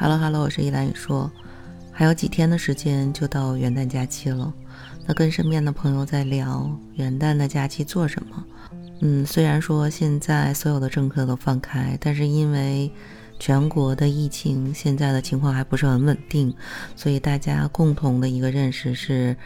Hello Hello，我是依兰雨说，还有几天的时间就到元旦假期了。那跟身边的朋友在聊元旦的假期做什么？嗯，虽然说现在所有的政策都放开，但是因为全国的疫情现在的情况还不是很稳定，所以大家共同的一个认识是，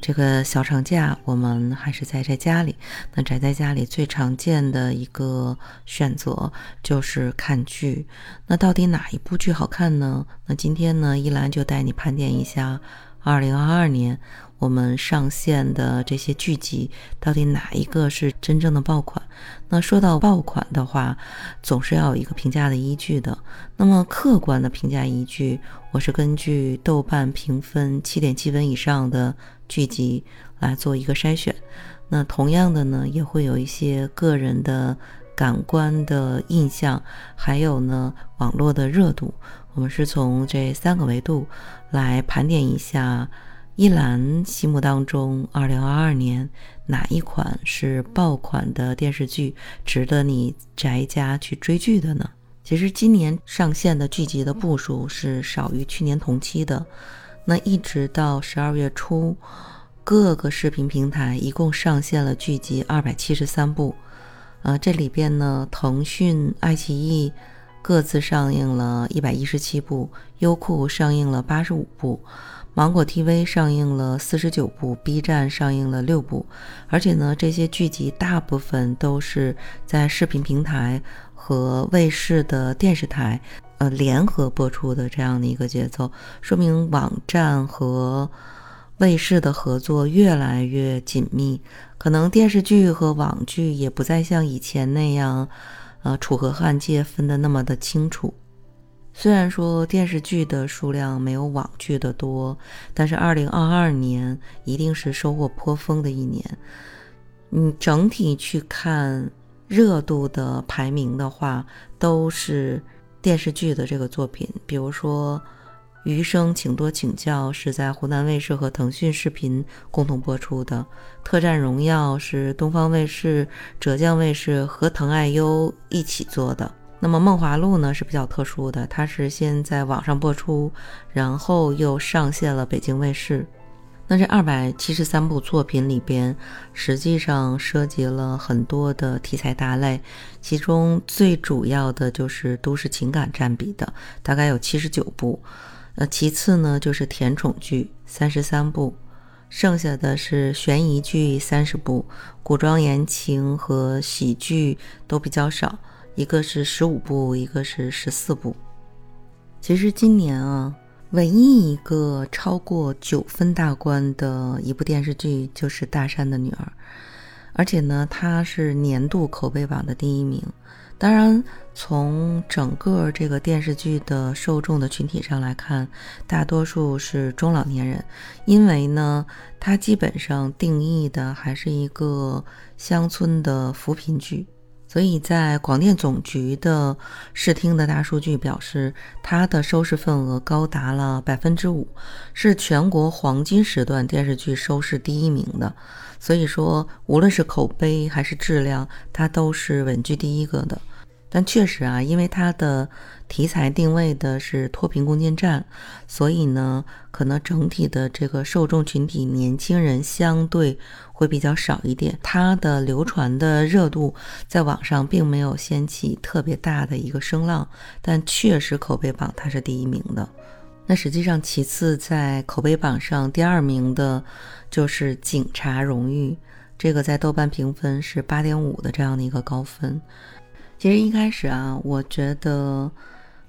这个小长假我们还是宅在家里。那宅在家里最常见的一个选择就是看剧。那到底哪一部剧好看呢？那今天呢，依兰就带你盘点一下二零二二年。我们上线的这些剧集，到底哪一个是真正的爆款？那说到爆款的话，总是要有一个评价的依据的。那么客观的评价依据，我是根据豆瓣评分七点七分以上的剧集来做一个筛选。那同样的呢，也会有一些个人的感官的印象，还有呢网络的热度。我们是从这三个维度来盘点一下。一兰心目当中，二零二二年哪一款是爆款的电视剧，值得你宅家去追剧的呢？其实今年上线的剧集的部数是少于去年同期的。那一直到十二月初，各个视频平台一共上线了剧集二百七十三部。呃，这里边呢，腾讯、爱奇艺各自上映了一百一十七部，优酷上映了八十五部。芒果 TV 上映了四十九部，B 站上映了六部，而且呢，这些剧集大部分都是在视频平台和卫视的电视台，呃，联合播出的这样的一个节奏，说明网站和卫视的合作越来越紧密，可能电视剧和网剧也不再像以前那样，呃，楚河汉界分得那么的清楚。虽然说电视剧的数量没有网剧的多，但是二零二二年一定是收获颇丰的一年。你整体去看热度的排名的话，都是电视剧的这个作品。比如说，《余生，请多请教》是在湖南卫视和腾讯视频共同播出的，《特战荣耀》是东方卫视、浙江卫视和腾爱优一起做的。那么《梦华录》呢是比较特殊的，它是先在网上播出，然后又上线了北京卫视。那这二百七十三部作品里边，实际上涉及了很多的题材大类，其中最主要的就是都市情感占比的，大概有七十九部。呃，其次呢就是甜宠剧三十三部，剩下的是悬疑剧三十部，古装言情和喜剧都比较少。一个是十五部，一个是十四部。其实今年啊，唯一一个超过九分大关的一部电视剧就是《大山的女儿》，而且呢，它是年度口碑榜的第一名。当然，从整个这个电视剧的受众的群体上来看，大多数是中老年人，因为呢，它基本上定义的还是一个乡村的扶贫剧。所以在广电总局的视听的大数据表示，它的收视份额高达了百分之五，是全国黄金时段电视剧收视第一名的。所以说，无论是口碑还是质量，它都是稳居第一个的。但确实啊，因为它的题材定位的是脱贫攻坚战，所以呢，可能整体的这个受众群体年轻人相对会比较少一点。它的流传的热度在网上并没有掀起特别大的一个声浪，但确实口碑榜它是第一名的。那实际上，其次在口碑榜上第二名的就是《警察荣誉》，这个在豆瓣评分是八点五的这样的一个高分。其实一开始啊，我觉得。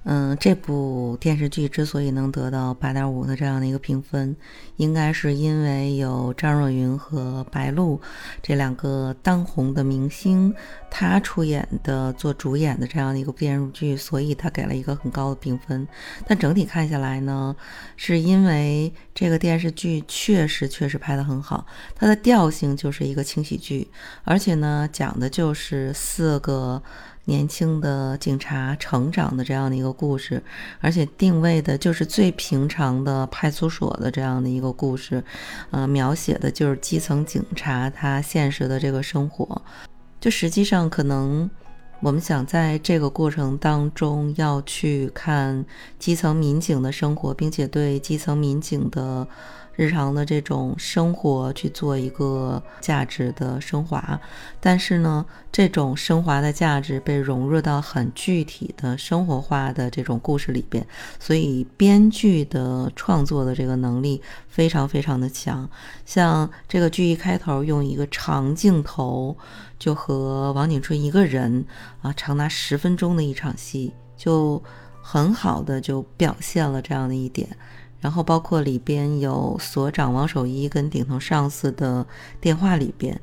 嗯，这部电视剧之所以能得到八点五的这样的一个评分，应该是因为有张若昀和白鹿这两个当红的明星，他出演的做主演的这样的一个电视剧，所以他给了一个很高的评分。但整体看下来呢，是因为这个电视剧确实确实拍得很好，它的调性就是一个轻喜剧，而且呢，讲的就是四个。年轻的警察成长的这样的一个故事，而且定位的就是最平常的派出所的这样的一个故事，呃，描写的就是基层警察他现实的这个生活。就实际上可能我们想在这个过程当中要去看基层民警的生活，并且对基层民警的。日常的这种生活去做一个价值的升华，但是呢，这种升华的价值被融入到很具体的生活化的这种故事里边，所以编剧的创作的这个能力非常非常的强。像这个剧一开头用一个长镜头，就和王景春一个人啊，长达十分钟的一场戏，就很好的就表现了这样的一点。然后包括里边有所长王守一跟顶头上司的电话里边，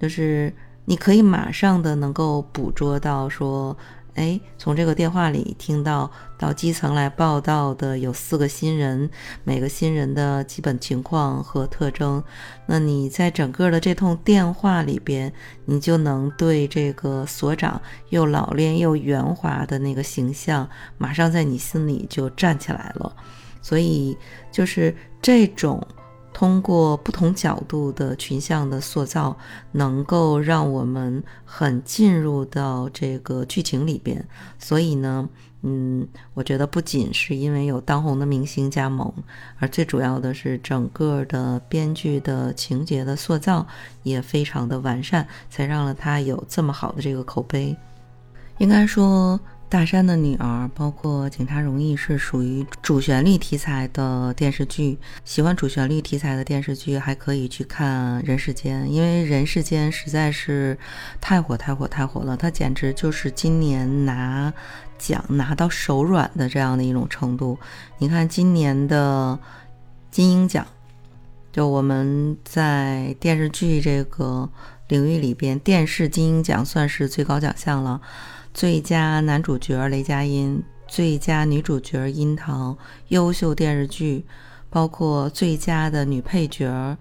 就是你可以马上的能够捕捉到说，哎，从这个电话里听到到基层来报道的有四个新人，每个新人的基本情况和特征。那你在整个的这通电话里边，你就能对这个所长又老练又圆滑的那个形象，马上在你心里就站起来了。所以，就是这种通过不同角度的群像的塑造，能够让我们很进入到这个剧情里边。所以呢，嗯，我觉得不仅是因为有当红的明星加盟，而最主要的是整个的编剧的情节的塑造也非常的完善，才让了他有这么好的这个口碑。应该说。大山的女儿，包括警察荣誉，是属于主旋律题材的电视剧。喜欢主旋律题材的电视剧，还可以去看《人世间》，因为《人世间》实在是太火、太火、太火了。它简直就是今年拿奖拿到手软的这样的一种程度。你看今年的金鹰奖，就我们在电视剧这个领域里边，电视金鹰奖算是最高奖项了。最佳男主角雷佳音，最佳女主角樱桃，优秀电视剧，包括最佳的女配角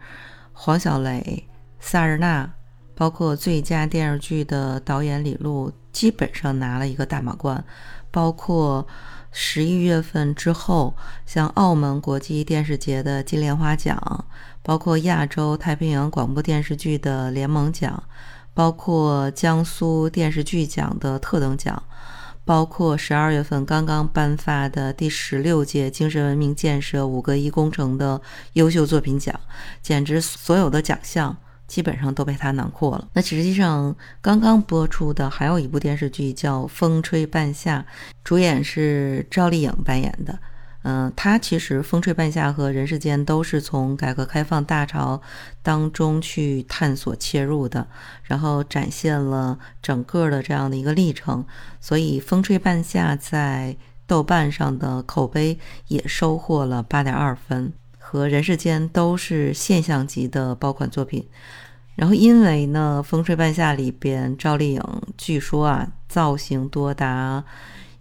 黄小蕾、萨日娜，包括最佳电视剧的导演李路，基本上拿了一个大满贯。包括十一月份之后，像澳门国际电视节的金莲花奖，包括亚洲太平洋广播电视剧的联盟奖。包括江苏电视剧奖的特等奖，包括十二月份刚刚颁发的第十六届精神文明建设五个一工程的优秀作品奖，简直所有的奖项基本上都被他囊括了。那实际上刚刚播出的还有一部电视剧叫《风吹半夏》，主演是赵丽颖扮演的。嗯，他其实《风吹半夏》和《人世间》都是从改革开放大潮当中去探索切入的，然后展现了整个的这样的一个历程。所以，《风吹半夏》在豆瓣上的口碑也收获了八点二分，和《人世间》都是现象级的爆款作品。然后，因为呢，《风吹半夏》里边赵丽颖据说啊，造型多达。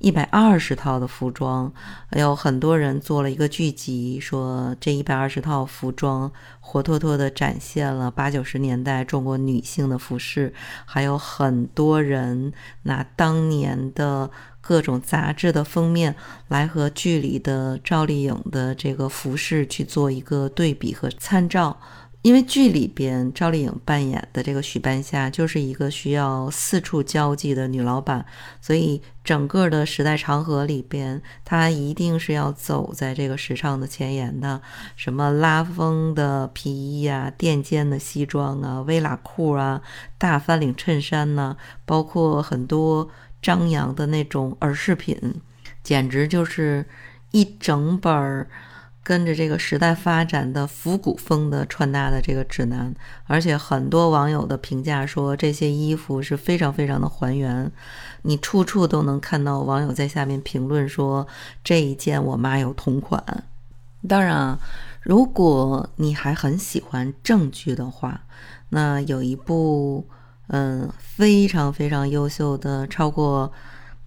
一百二十套的服装，还有很多人做了一个剧集，说这一百二十套服装活脱脱的展现了八九十年代中国女性的服饰，还有很多人拿当年的各种杂志的封面来和剧里的赵丽颖的这个服饰去做一个对比和参照。因为剧里边赵丽颖扮演的这个许半夏就是一个需要四处交际的女老板，所以整个的时代长河里边，她一定是要走在这个时尚的前沿的。什么拉风的皮衣啊，垫肩的西装啊，微喇裤啊，大翻领衬衫呐，包括很多张扬的那种耳饰品，简直就是一整本儿。跟着这个时代发展的复古风的穿搭的这个指南，而且很多网友的评价说这些衣服是非常非常的还原，你处处都能看到网友在下面评论说这一件我妈有同款。当然啊，如果你还很喜欢正剧的话，那有一部嗯非常非常优秀的超过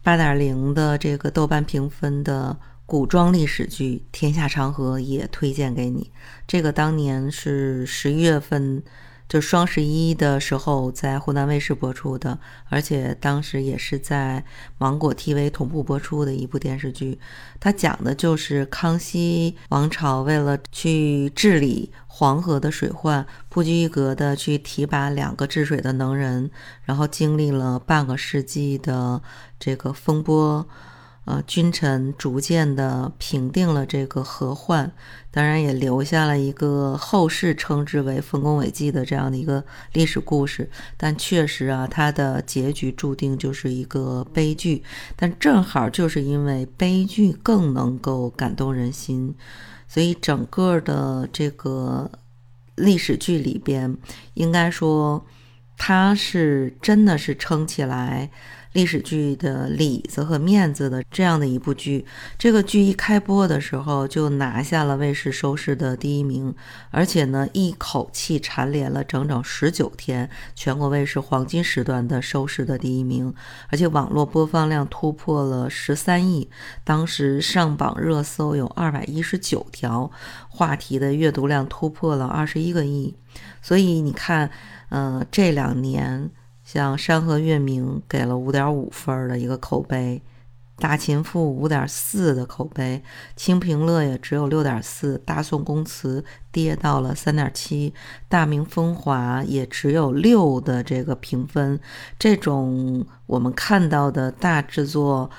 八点零的这个豆瓣评分的。古装历史剧《天下长河》也推荐给你。这个当年是十一月份就双十一的时候在湖南卫视播出的，而且当时也是在芒果 TV 同步播出的一部电视剧。它讲的就是康熙王朝为了去治理黄河的水患，不拘一格的去提拔两个治水的能人，然后经历了半个世纪的这个风波。呃，君臣逐渐的平定了这个河患，当然也留下了一个后世称之为丰功伟绩的这样的一个历史故事。但确实啊，它的结局注定就是一个悲剧。但正好就是因为悲剧更能够感动人心，所以整个的这个历史剧里边，应该说它是真的是撑起来。历史剧的里子和面子的这样的一部剧，这个剧一开播的时候就拿下了卫视收视的第一名，而且呢一口气蝉联了整整十九天全国卫视黄金时段的收视的第一名，而且网络播放量突破了十三亿，当时上榜热搜有二百一十九条，话题的阅读量突破了二十一个亿，所以你看，嗯，这两年。像《山河月明》给了五点五分的一个口碑，《大秦赋》五点四的口碑，《清平乐》也只有六点四，《大宋宫词》跌到了三点七，《大明风华》也只有六的这个评分。这种我们看到的大制作。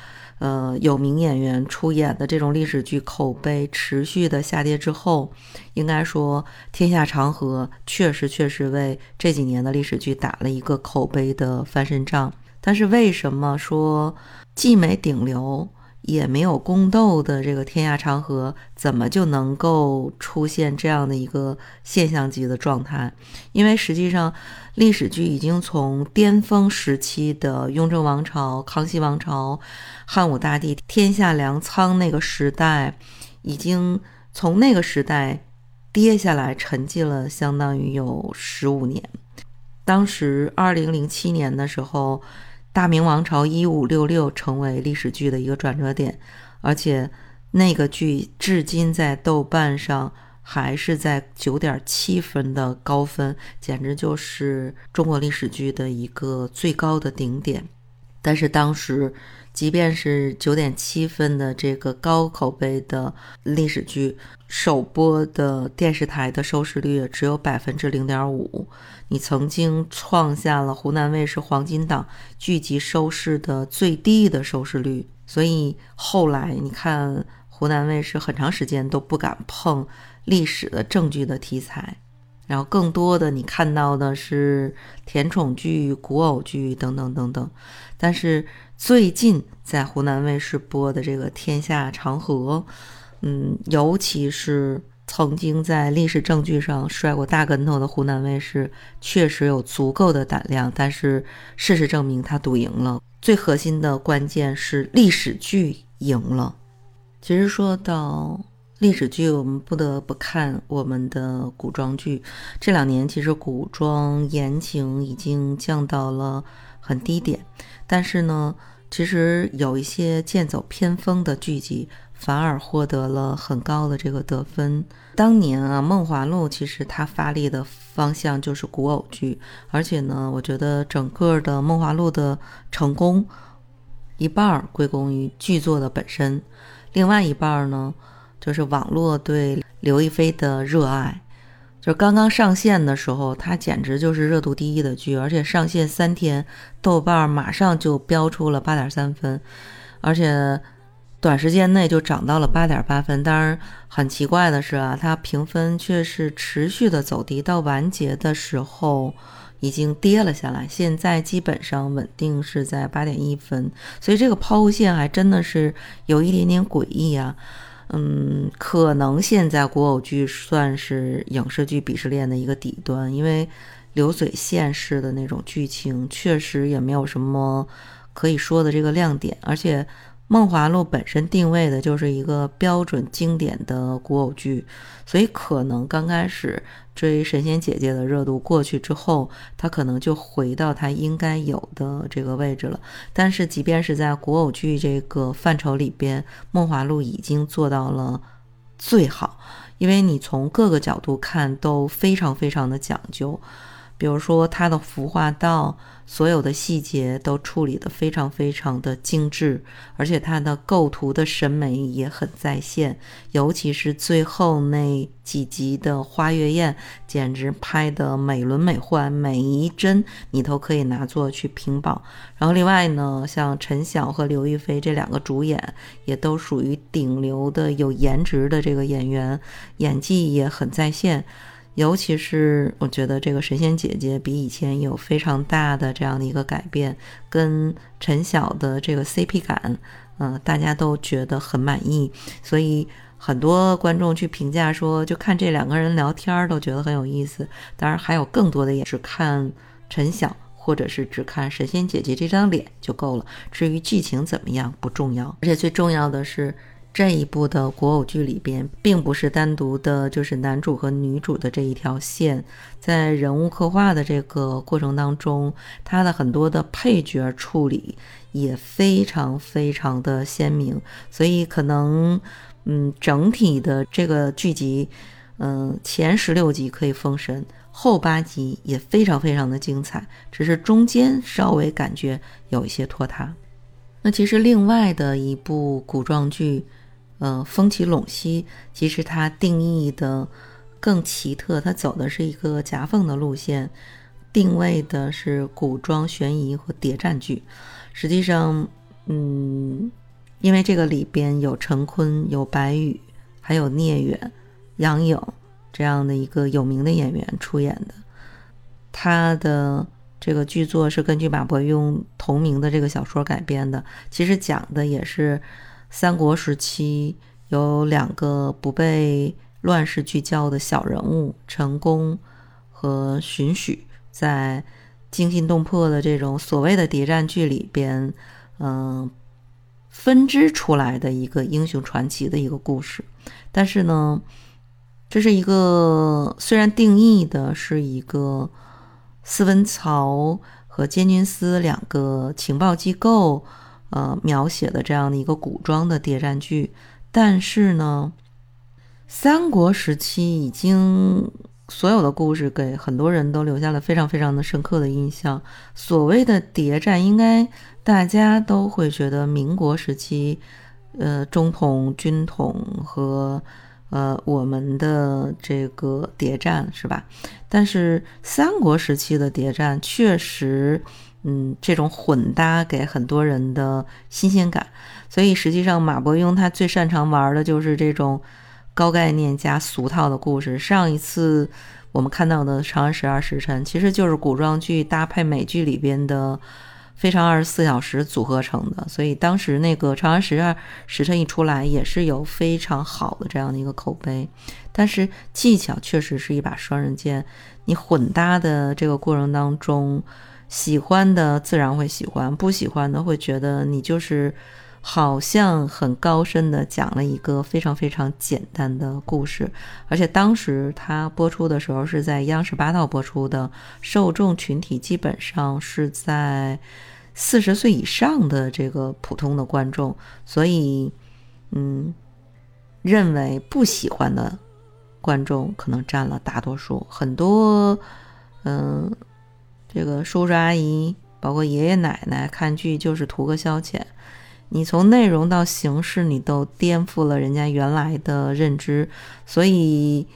呃，有名演员出演的这种历史剧口碑持续的下跌之后，应该说《天下长河》确实确实为这几年的历史剧打了一个口碑的翻身仗。但是为什么说既没顶流？也没有宫斗的这个天下长河，怎么就能够出现这样的一个现象级的状态？因为实际上，历史剧已经从巅峰时期的雍正王朝、康熙王朝、汉武大帝、天下粮仓那个时代，已经从那个时代跌下来，沉寂了相当于有十五年。当时二零零七年的时候。大明王朝一五六六成为历史剧的一个转折点，而且那个剧至今在豆瓣上还是在九点七分的高分，简直就是中国历史剧的一个最高的顶点。但是当时，即便是九点七分的这个高口碑的历史剧，首播的电视台的收视率也只有百分之零点五。你曾经创下了湖南卫视黄金档剧集收视的最低的收视率，所以后来你看湖南卫视很长时间都不敢碰历史的正剧的题材，然后更多的你看到的是甜宠剧、古偶剧等等等等。但是最近在湖南卫视播的这个《天下长河》，嗯，尤其是。曾经在历史证据上摔过大跟头的湖南卫视，确实有足够的胆量，但是事实证明他赌赢了。最核心的关键是历史剧赢了。其实说到历史剧，我们不得不看我们的古装剧。这两年其实古装言情已经降到了很低点，但是呢，其实有一些剑走偏锋的剧集。反而获得了很高的这个得分。当年啊，《梦华录》其实它发力的方向就是古偶剧，而且呢，我觉得整个的《梦华录》的成功，一半归功于剧作的本身，另外一半呢，就是网络对刘亦菲的热爱。就是刚刚上线的时候，它简直就是热度第一的剧，而且上线三天，豆瓣马上就飙出了八点三分，而且。短时间内就涨到了八点八分，当然很奇怪的是啊，它评分却是持续的走低，到完结的时候已经跌了下来，现在基本上稳定是在八点一分，所以这个抛物线还真的是有一点点诡异啊。嗯，可能现在古偶剧算是影视剧鄙视链的一个底端，因为流水线式的那种剧情确实也没有什么可以说的这个亮点，而且。《梦华录》本身定位的就是一个标准经典的古偶剧，所以可能刚开始追神仙姐姐的热度过去之后，她可能就回到她应该有的这个位置了。但是，即便是在古偶剧这个范畴里边，《梦华录》已经做到了最好，因为你从各个角度看都非常非常的讲究。比如说他的服化道。所有的细节都处理得非常非常的精致，而且它的构图的审美也很在线，尤其是最后那几集的花月宴，简直拍得美轮美奂，每一帧你都可以拿作去屏保。然后另外呢，像陈晓和刘亦菲这两个主演，也都属于顶流的有颜值的这个演员，演技也很在线。尤其是我觉得这个神仙姐姐比以前有非常大的这样的一个改变，跟陈晓的这个 CP 感，嗯，大家都觉得很满意，所以很多观众去评价说，就看这两个人聊天都觉得很有意思。当然，还有更多的也是看陈晓，或者是只看神仙姐姐这张脸就够了。至于剧情怎么样不重要，而且最重要的是。这一部的国偶剧里边，并不是单独的，就是男主和女主的这一条线，在人物刻画的这个过程当中，他的很多的配角处理也非常非常的鲜明，所以可能，嗯，整体的这个剧集，嗯，前十六集可以封神，后八集也非常非常的精彩，只是中间稍微感觉有一些拖沓。那其实另外的一部古装剧。嗯，风起陇西其实它定义的更奇特，它走的是一个夹缝的路线，定位的是古装悬疑和谍战剧。实际上，嗯，因为这个里边有陈坤、有白宇，还有聂远、杨颖这样的一个有名的演员出演的，他的这个剧作是根据马伯庸同名的这个小说改编的，其实讲的也是。三国时期有两个不被乱世聚焦的小人物，陈宫和荀彧，在惊心动魄的这种所谓的谍战剧里边，嗯，分支出来的一个英雄传奇的一个故事。但是呢，这是一个虽然定义的是一个司文曹和监军司两个情报机构。呃，描写的这样的一个古装的谍战剧，但是呢，三国时期已经所有的故事给很多人都留下了非常非常的深刻的印象。所谓的谍战，应该大家都会觉得民国时期，呃，中统、军统和呃我们的这个谍战是吧？但是三国时期的谍战确实。嗯，这种混搭给很多人的新鲜感，所以实际上马伯庸他最擅长玩的就是这种高概念加俗套的故事。上一次我们看到的《长安十二时辰》，其实就是古装剧搭配美剧里边的《非常二十四小时》组合成的。所以当时那个《长安十二时辰》一出来，也是有非常好的这样的一个口碑。但是技巧确实是一把双刃剑，你混搭的这个过程当中。喜欢的自然会喜欢，不喜欢的会觉得你就是好像很高深的讲了一个非常非常简单的故事，而且当时它播出的时候是在央视八套播出的，受众群体基本上是在四十岁以上的这个普通的观众，所以嗯，认为不喜欢的观众可能占了大多数，很多嗯。这个叔叔阿姨，包括爷爷奶奶看剧就是图个消遣，你从内容到形式，你都颠覆了人家原来的认知，所以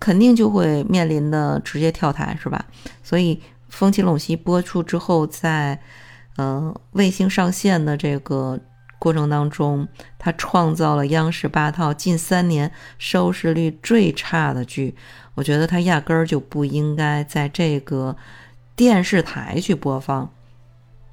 肯定就会面临的直接跳台，是吧？所以《风起陇西》播出之后，在呃卫星上线的这个过程当中，它创造了央视八套近三年收视率最差的剧，我觉得它压根儿就不应该在这个。电视台去播放，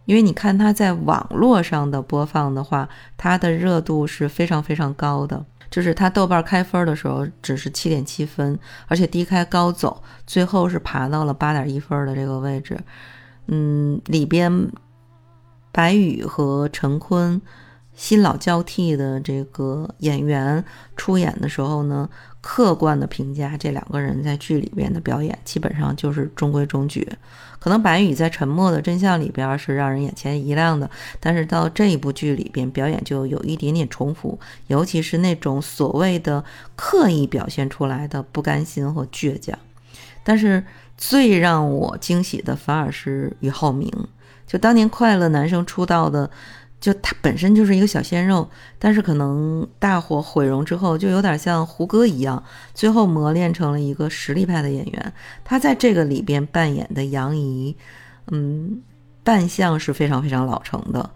因为你看它在网络上的播放的话，它的热度是非常非常高的。就是它豆瓣开分的时候只是七点七分，而且低开高走，最后是爬到了八点一分的这个位置。嗯，里边白宇和陈坤新老交替的这个演员出演的时候呢。客观的评价，这两个人在剧里边的表演基本上就是中规中矩。可能白宇在《沉默的真相》里边是让人眼前一亮的，但是到这一部剧里边表演就有一点点重复，尤其是那种所谓的刻意表现出来的不甘心和倔强。但是最让我惊喜的反而是俞灏明，就当年快乐男生出道的。就他本身就是一个小鲜肉，但是可能大火毁容之后，就有点像胡歌一样，最后磨练成了一个实力派的演员。他在这个里边扮演的杨怡，嗯，扮相是非常非常老成的，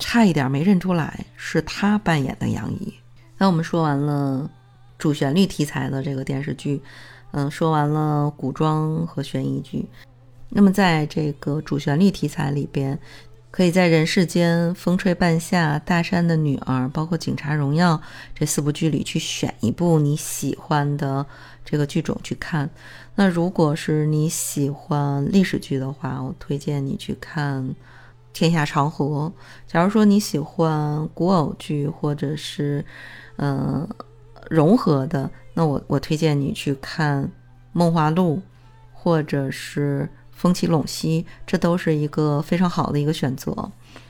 差一点没认出来是他扮演的杨怡。那我们说完了主旋律题材的这个电视剧，嗯，说完了古装和悬疑剧，那么在这个主旋律题材里边。可以在人世间、风吹半夏、大山的女儿，包括警察荣耀这四部剧里去选一部你喜欢的这个剧种去看。那如果是你喜欢历史剧的话，我推荐你去看《天下长河》。假如说你喜欢古偶剧或者是嗯融合的，那我我推荐你去看《梦华录》，或者是。风起陇西，这都是一个非常好的一个选择。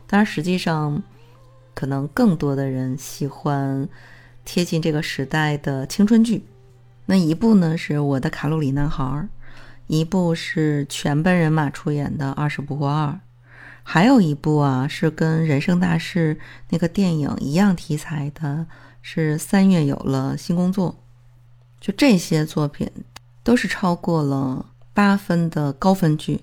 当然，实际上可能更多的人喜欢贴近这个时代的青春剧。那一部呢是我的卡路里男孩，一部是全本人马出演的《二十不惑二》，还有一部啊是跟《人生大事》那个电影一样题材的，是三月有了新工作。就这些作品都是超过了。八分的高分剧，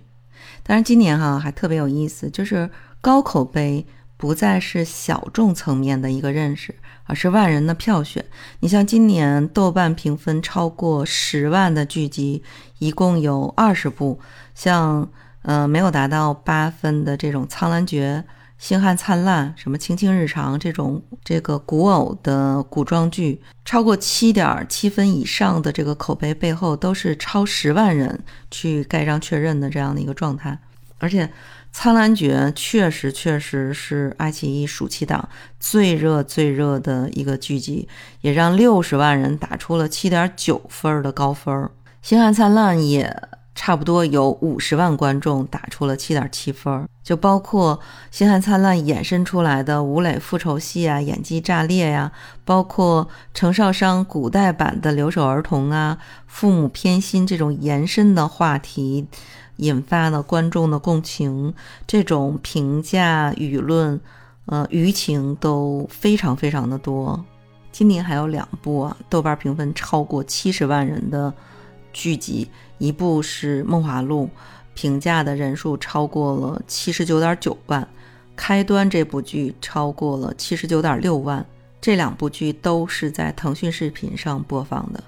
但是今年哈还特别有意思，就是高口碑不再是小众层面的一个认识，而是万人的票选。你像今年豆瓣评分超过十万的剧集，一共有二十部，像呃没有达到八分的这种《苍兰诀》。星汉灿烂，什么青青日常这种这个古偶的古装剧，超过七点七分以上的这个口碑背后，都是超十万人去盖章确认的这样的一个状态。而且，《苍兰诀》确实确实是爱奇艺暑期档最热最热的一个剧集，也让六十万人打出了七点九分的高分。星汉灿烂也。差不多有五十万观众打出了七点七分，就包括《星汉灿烂》衍生出来的吴磊复仇戏啊，演技炸裂呀，包括程少商古代版的留守儿童啊，父母偏心这种延伸的话题，引发了观众的共情，这种评价舆论，呃，舆情都非常非常的多。今年还有两部啊，豆瓣评分超过七十万人的。剧集一部是《梦华录》，评价的人数超过了七十九点九万，开端这部剧超过了七十九点六万。这两部剧都是在腾讯视频上播放的，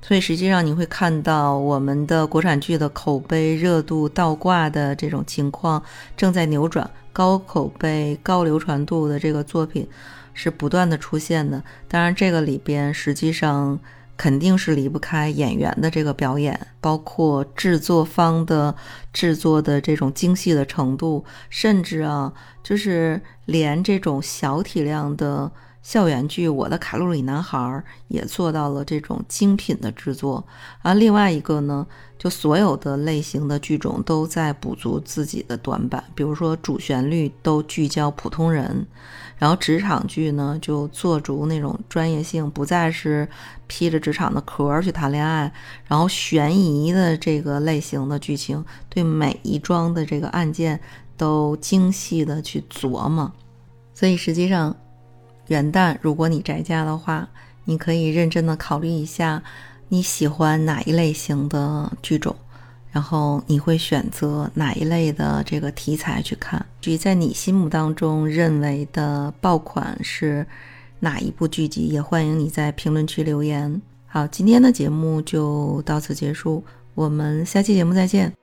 所以实际上你会看到我们的国产剧的口碑热度倒挂的这种情况正在扭转，高口碑、高流传度的这个作品是不断的出现的。当然，这个里边实际上。肯定是离不开演员的这个表演，包括制作方的制作的这种精细的程度，甚至啊，就是连这种小体量的校园剧《我的卡路里男孩》也做到了这种精品的制作。而另外一个呢，就所有的类型的剧种都在补足自己的短板，比如说主旋律都聚焦普通人。然后职场剧呢，就做足那种专业性，不再是披着职场的壳去谈恋爱。然后悬疑的这个类型的剧情，对每一桩的这个案件都精细的去琢磨。所以实际上，元旦如果你宅家的话，你可以认真的考虑一下，你喜欢哪一类型的剧种。然后你会选择哪一类的这个题材去看？至于在你心目当中认为的爆款是哪一部剧集，也欢迎你在评论区留言。好，今天的节目就到此结束，我们下期节目再见。